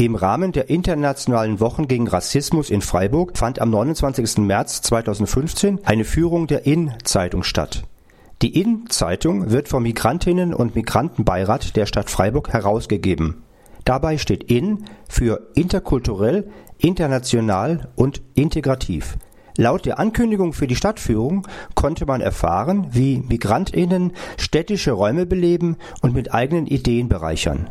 Im Rahmen der Internationalen Wochen gegen Rassismus in Freiburg fand am 29. März 2015 eine Führung der IN-Zeitung statt. Die IN-Zeitung wird vom Migrantinnen- und Migrantenbeirat der Stadt Freiburg herausgegeben. Dabei steht IN für interkulturell, international und integrativ. Laut der Ankündigung für die Stadtführung konnte man erfahren, wie Migrantinnen städtische Räume beleben und mit eigenen Ideen bereichern.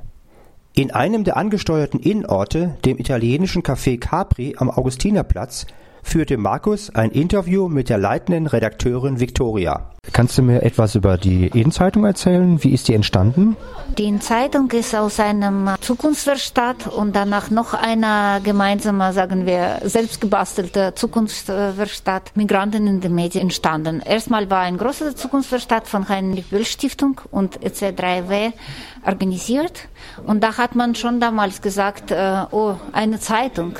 In einem der angesteuerten Innenorte, dem italienischen Café Capri am Augustinerplatz, führte Markus ein Interview mit der leitenden Redakteurin Victoria. Kannst du mir etwas über die Innenzeitung erzählen? Wie ist die entstanden? Die Innenzeitung ist aus einem Zukunftswerkstatt und danach noch einer gemeinsame, sagen wir, selbstgebastelte Zukunftswerkstatt Migranten in den Medien entstanden. Erstmal war ein großer Zukunftswerkstatt von Heinrich Böll Stiftung und EC3W organisiert und da hat man schon damals gesagt, äh, oh, eine Zeitung,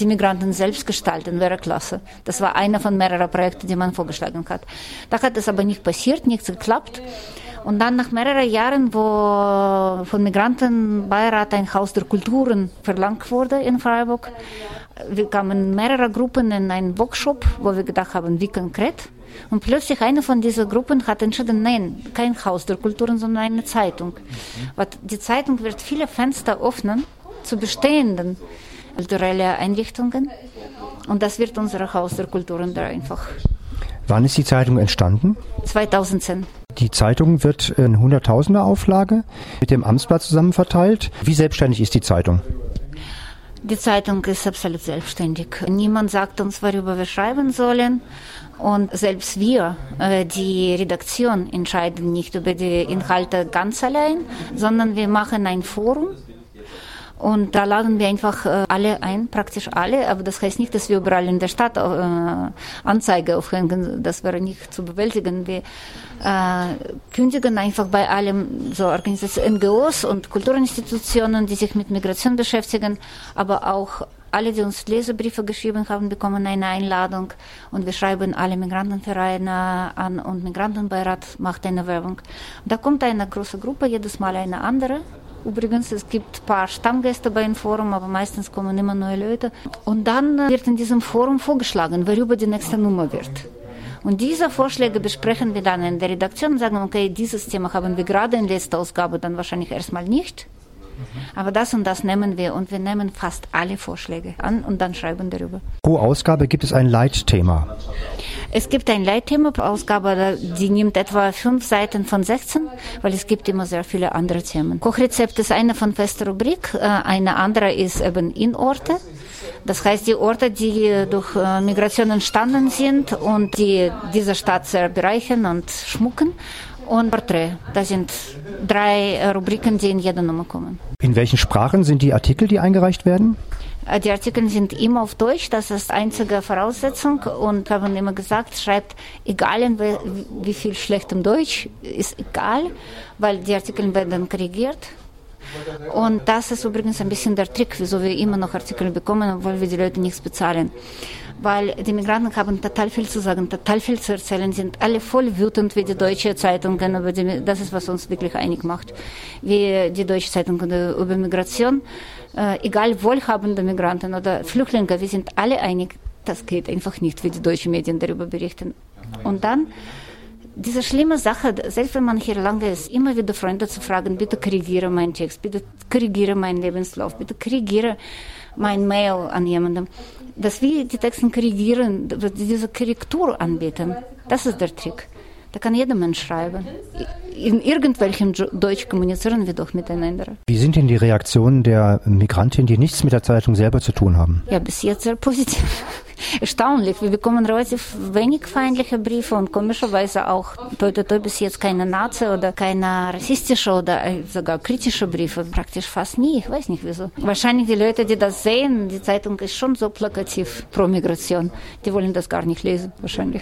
die Migranten selbst gestalten, wäre klasse. Das war einer von mehreren Projekten, die man vorgeschlagen hat. Da hat es aber nicht passiert, nichts geklappt. Und dann nach mehreren Jahren, wo vom Migrantenbeirat ein Haus der Kulturen verlangt wurde in Freiburg, wir kamen mehrere Gruppen in einen Workshop, wo wir gedacht haben, wie konkret. Und plötzlich eine von diesen Gruppen hat entschieden, nein, kein Haus der Kulturen, sondern eine Zeitung. Mhm. Die Zeitung wird viele Fenster öffnen zu bestehenden kulturellen Einrichtungen. Und das wird unser Haus der Kulturen da einfach. Wann ist die Zeitung entstanden? 2010. Die Zeitung wird in Hunderttausender Auflage mit dem Amtsblatt zusammen verteilt. Wie selbstständig ist die Zeitung? Die Zeitung ist absolut selbstständig. Niemand sagt uns, worüber wir schreiben sollen. Und selbst wir, äh, die Redaktion, entscheiden nicht über die Inhalte ganz allein, sondern wir machen ein Forum und da laden wir einfach äh, alle ein, praktisch alle. Aber das heißt nicht, dass wir überall in der Stadt äh, Anzeige aufhängen. Das wäre nicht zu bewältigen. Wir äh, kündigen einfach bei allem so Organisationen, NGOs und Kulturinstitutionen, die sich mit Migration beschäftigen, aber auch alle, die uns Lesebriefe geschrieben haben, bekommen eine Einladung und wir schreiben alle Migrantenvereine an und Migrantenbeirat macht eine Werbung. Da kommt eine große Gruppe, jedes Mal eine andere Übrigens, es gibt ein paar Stammgäste beim Forum, aber meistens kommen immer neue Leute. Und dann wird in diesem Forum vorgeschlagen, worüber die nächste Nummer wird. Und diese Vorschläge besprechen wir dann in der Redaktion und sagen, okay, dieses Thema haben wir gerade in letzter Ausgabe dann wahrscheinlich erstmal nicht. Aber das und das nehmen wir und wir nehmen fast alle Vorschläge an und dann schreiben darüber. Pro Ausgabe gibt es ein Leitthema. Es gibt ein Leitthema pro Ausgabe, die nimmt etwa fünf Seiten von 16, weil es gibt immer sehr viele andere Themen. Kochrezept ist eine von fester Rubrik, äh, eine andere ist eben Inorte. Das heißt, die Orte, die durch äh, Migration entstanden sind und die diese Stadt sehr bereichern und schmucken und Porträt. Das sind drei Rubriken, die in jeder Nummer kommen. In welchen Sprachen sind die Artikel, die eingereicht werden? Äh, die Artikel sind immer auf Deutsch, das ist einzige Voraussetzung und haben immer gesagt, schreibt egal in wie viel schlechtem Deutsch, ist egal, weil die Artikel werden korrigiert. Und das ist übrigens ein bisschen der Trick, wieso wir immer noch Artikel bekommen, obwohl wir die Leute nichts bezahlen weil die Migranten haben total viel zu sagen, total viel zu erzählen, sind alle voll wütend wie die deutsche die, das ist, was uns wirklich einig macht. Wie die deutsche Zeitung über Migration, äh, egal wohlhabende Migranten oder Flüchtlinge, wir sind alle einig, das geht einfach nicht, wie die deutschen Medien darüber berichten. Und dann diese schlimme Sache, selbst wenn man hier lange ist, immer wieder Freunde zu fragen, bitte korrigiere meinen Text, bitte korrigiere meinen Lebenslauf, bitte korrigiere mein Mail an jemanden dass wir die Texte korrigieren, diese Korrektur anbieten. Das ist der Trick. Da kann jeder Mensch schreiben. In irgendwelchem Deutsch kommunizieren wir doch miteinander. Wie sind denn die Reaktionen der Migrantinnen, die nichts mit der Zeitung selber zu tun haben? Ja, bis jetzt sehr positiv erstaunlich. Wir bekommen relativ wenig feindliche Briefe und komischerweise auch toi, bis jetzt keine Nazi oder keine rassistische oder äh, sogar kritische Briefe. Praktisch fast nie. Ich weiß nicht wieso. Wahrscheinlich die Leute, die das sehen, die Zeitung ist schon so plakativ pro Migration. Die wollen das gar nicht lesen, wahrscheinlich.